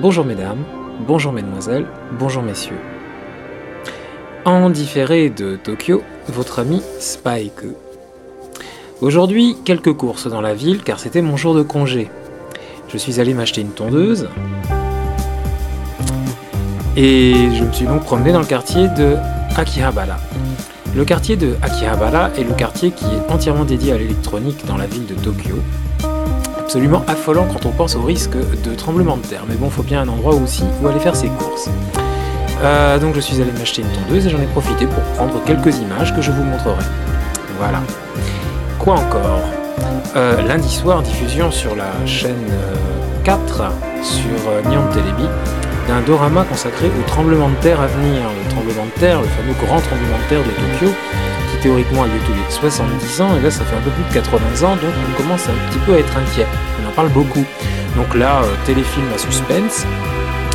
Bonjour mesdames, bonjour mesdemoiselles, bonjour messieurs. En différé de Tokyo, votre ami Spike. Aujourd'hui, quelques courses dans la ville car c'était mon jour de congé. Je suis allé m'acheter une tondeuse et je me suis donc promené dans le quartier de Akihabara. Le quartier de Akihabara est le quartier qui est entièrement dédié à l'électronique dans la ville de Tokyo absolument affolant quand on pense au risque de tremblement de terre. Mais bon, faut bien un endroit aussi où aller faire ses courses. Euh, donc je suis allé m'acheter une tondeuse et j'en ai profité pour prendre quelques images que je vous montrerai. Voilà. Quoi encore? Euh, Lundi soir, diffusion sur la chaîne 4 euh, sur Nyon Telebi d'un dorama consacré au tremblement de terre à venir. Le tremblement de terre, le fameux grand tremblement de terre de Tokyo, théoriquement tous les 70 ans, et là ça fait un peu plus de 80 ans, donc on commence un petit peu à être inquiet. On en parle beaucoup. Donc là, euh, téléfilm à suspense,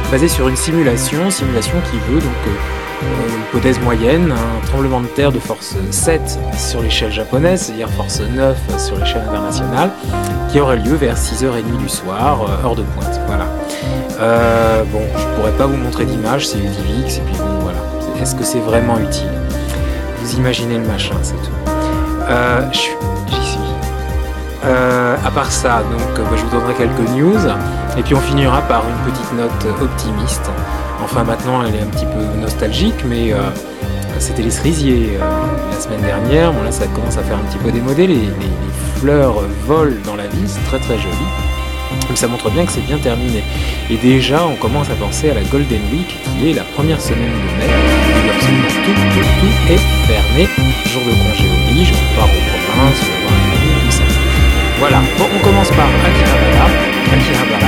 basé sur une simulation, simulation qui veut donc euh, euh, une hypothèse moyenne, un tremblement de terre de force 7 sur l'échelle japonaise, c'est-à-dire force 9 sur l'échelle internationale, qui aurait lieu vers 6h30 du soir, heure de pointe. Voilà. bon, je pourrais pas vous montrer d'image, c'est UDVX, et puis bon, voilà. Est-ce que c'est vraiment utile? Vous imaginez le machin, c'est tout. Euh, j'y suis. Euh, à part ça, donc, bah, je vous donnerai quelques news. Et puis on finira par une petite note optimiste. Enfin, maintenant, elle est un petit peu nostalgique, mais euh, c'était les cerisiers la semaine dernière. Bon, là, ça commence à faire un petit peu démodé. Les, les fleurs volent dans la vie, c'est très très joli. Donc ça montre bien que c'est bien terminé. Et déjà, on commence à penser à la Golden Week, qui est la première semaine de mai. Tout, tout, tout est fermé. Jour de congé oblige, on part aux provinces, on va voir tout ça. Voilà, bon, on commence par Akihabara. Akihabara,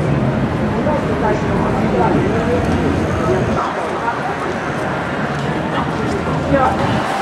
Yeah.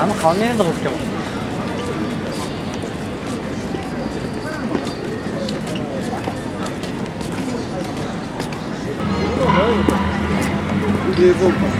あんま変わんねえんだろ今日冷蔵庫。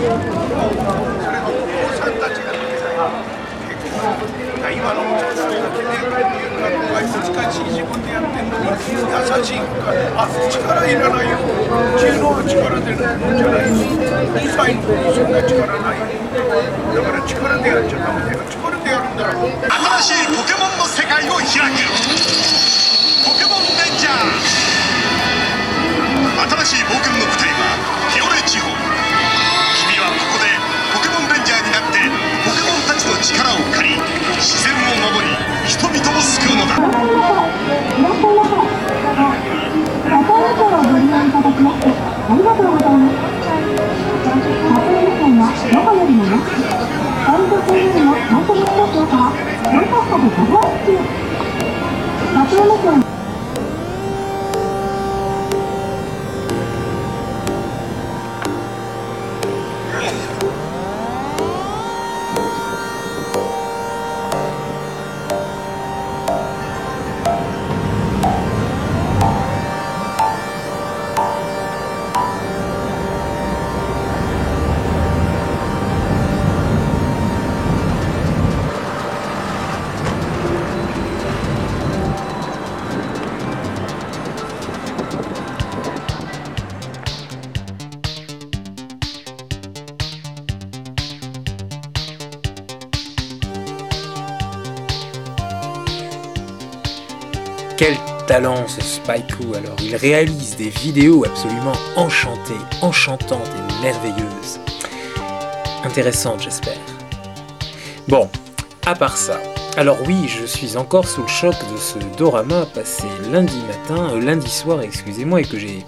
今のお客さんが出てくるっていうのは難しい自分でやってんのに優しいからあ力いらないよ知能は力でじゃない2歳の子にそんな力ないだから力でやっちゃダメだよ力でやるんだら新しいポケモンの世界を開く。ポケモンレンジャー新しい冒険の舞台はフィオレ地方。らっしゃいませ。撮影賞をご利用いただきましてありがとうございます。撮影目線はどこよりも安く、ポイント制よりも最初のスタジオから4カ所でご放出。撮影目線 ce Spaikou alors Il réalise des vidéos absolument enchantées, enchantantes et merveilleuses. Intéressantes j'espère. Bon, à part ça, Alors oui, je suis encore sous le choc de ce dorama passé lundi matin, euh, lundi soir, excusez-moi, et que j'ai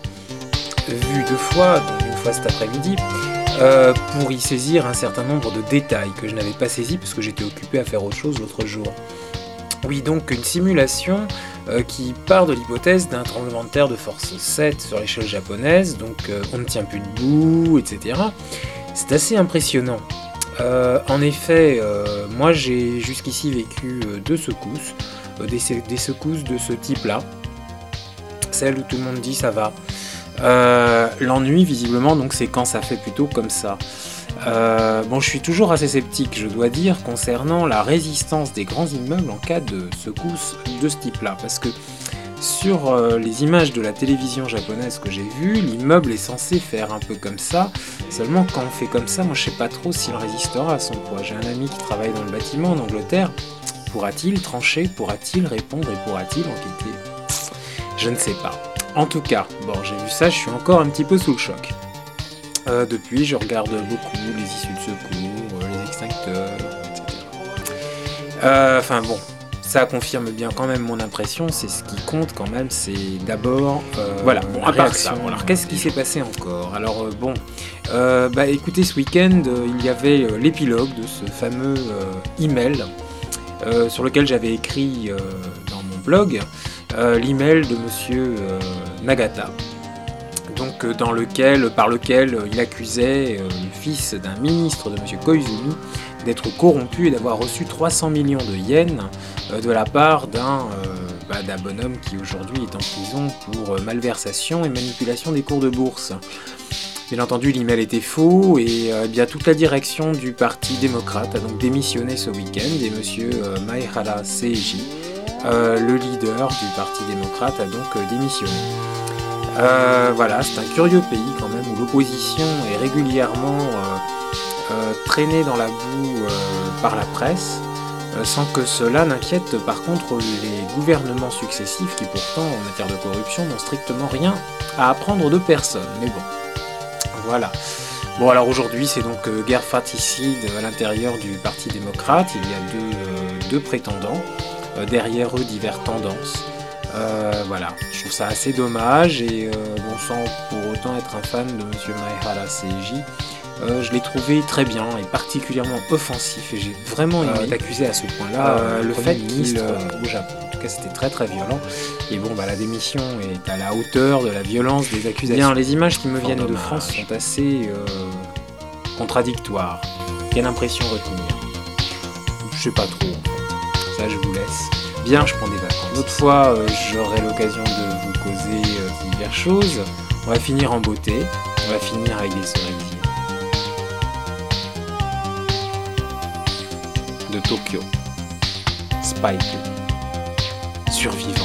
vu deux fois, donc une fois cet après-midi, euh, pour y saisir un certain nombre de détails que je n'avais pas saisis parce que j'étais occupé à faire autre chose l'autre jour. Oui, donc une simulation euh, qui part de l'hypothèse d'un tremblement de terre de force 7 sur l'échelle japonaise, donc euh, on ne tient plus debout, etc. C'est assez impressionnant. Euh, en effet, moi j'ai jusqu'ici vécu deux secousses, des, se- des secousses de ce type-là. Celle où tout le monde dit ça va. L'ennui, visiblement, donc c'est quand ça fait plutôt comme ça. Euh, bon, je suis toujours assez sceptique, je dois dire, concernant la résistance des grands immeubles en cas de secousse de ce type-là, parce que sur euh, les images de la télévision japonaise que j'ai vues, l'immeuble est censé faire un peu comme ça. Seulement, quand on fait comme ça, moi je sais pas trop s'il résistera à son poids. J'ai un ami qui travaille dans le bâtiment en Angleterre. Pourra-t-il trancher? Pourra-t-il répondre? Et pourra-t-il enquêter? Je ne sais pas. En tout cas, bon, j'ai vu ça, je suis encore un petit peu sous le choc. Euh, depuis, je regarde beaucoup les issues de secours, euh, les extincteurs, etc. Euh, Enfin bon, ça confirme bien quand même mon impression. C'est ce qui compte quand même, c'est d'abord euh, voilà. Bon, à à part part ça, ça, voilà. alors qu'est-ce qui s'est passé encore? Alors euh, bon, euh, bah écoutez, ce week-end, il y avait l'épilogue de ce fameux email sur lequel j'avais écrit dans mon blog l'email de Monsieur Nagata. Donc euh, dans lequel, par lequel euh, il accusait euh, le fils d'un ministre de Monsieur Koizumi d'être corrompu et d'avoir reçu 300 millions de yens de la part d'un bah, d'un bonhomme qui aujourd'hui est en prison pour malversation et manipulation des cours de bourse. Bien entendu, l'email était faux et eh bien toute la direction du Parti démocrate a donc démissionné ce week-end et Monsieur euh, Maehara Seiji, le leader du Parti démocrate, a donc démissionné. Euh, voilà, c'est un curieux pays quand même où l'opposition est régulièrement euh, euh, traînée dans la boue euh, par la presse, sans que cela n'inquiète par contre les gouvernements successifs qui pourtant en matière de corruption n'ont strictement rien à apprendre de personne. Mais bon, voilà. Bon alors aujourd'hui c'est donc guerre fratricide à l'intérieur du Parti démocrate, il y a deux, deux prétendants, derrière eux diverses tendances. Euh, voilà, je trouve ça assez dommage et euh, bon, sans pour autant être un fan de Monsieur Maehara Seiji, euh, je l'ai trouvé très bien et particulièrement offensif et j'ai vraiment aimé d'accuser à ce point-là euh, le fait qu'il euh, au Japon. En tout cas, c'était très très violent. Et bon, bah, la démission est à la hauteur de la violence des accusations. Bien, les images qui me viennent de. France sont assez euh, contradictoires. Quelle impression retenir? Je sais pas trop. En fait. Ça, je vous laisse. Bien, je prends des vacances. Une autre fois, euh, j'aurai l'occasion de vous causer euh, diverses choses. On va finir en beauté. On va finir avec des cerisiers. De Tokyo. Spike. Survivant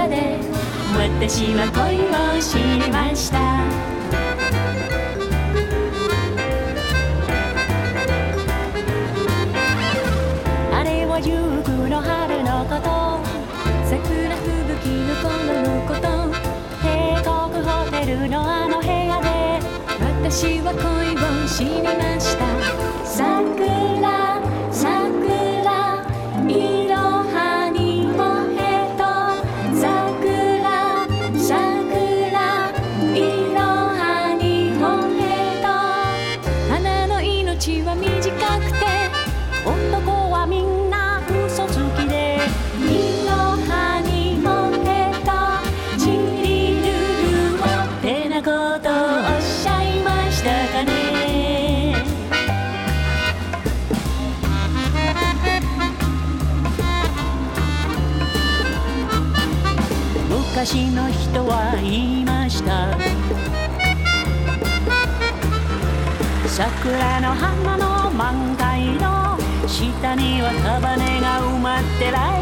歌で私は恋を知りました。あれは夕暮の春のこと。桜吹雪の頃のこと。帝国ホテルのあの部屋で私は恋を知りました。桜桜の花の満開の下には束ねが埋まってない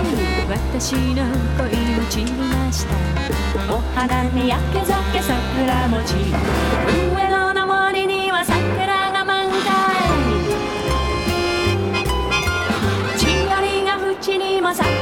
私の恋も散りました。お花に焼け酒桜餅上野の森には桜が満開。千鳥が淵にも桜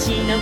私の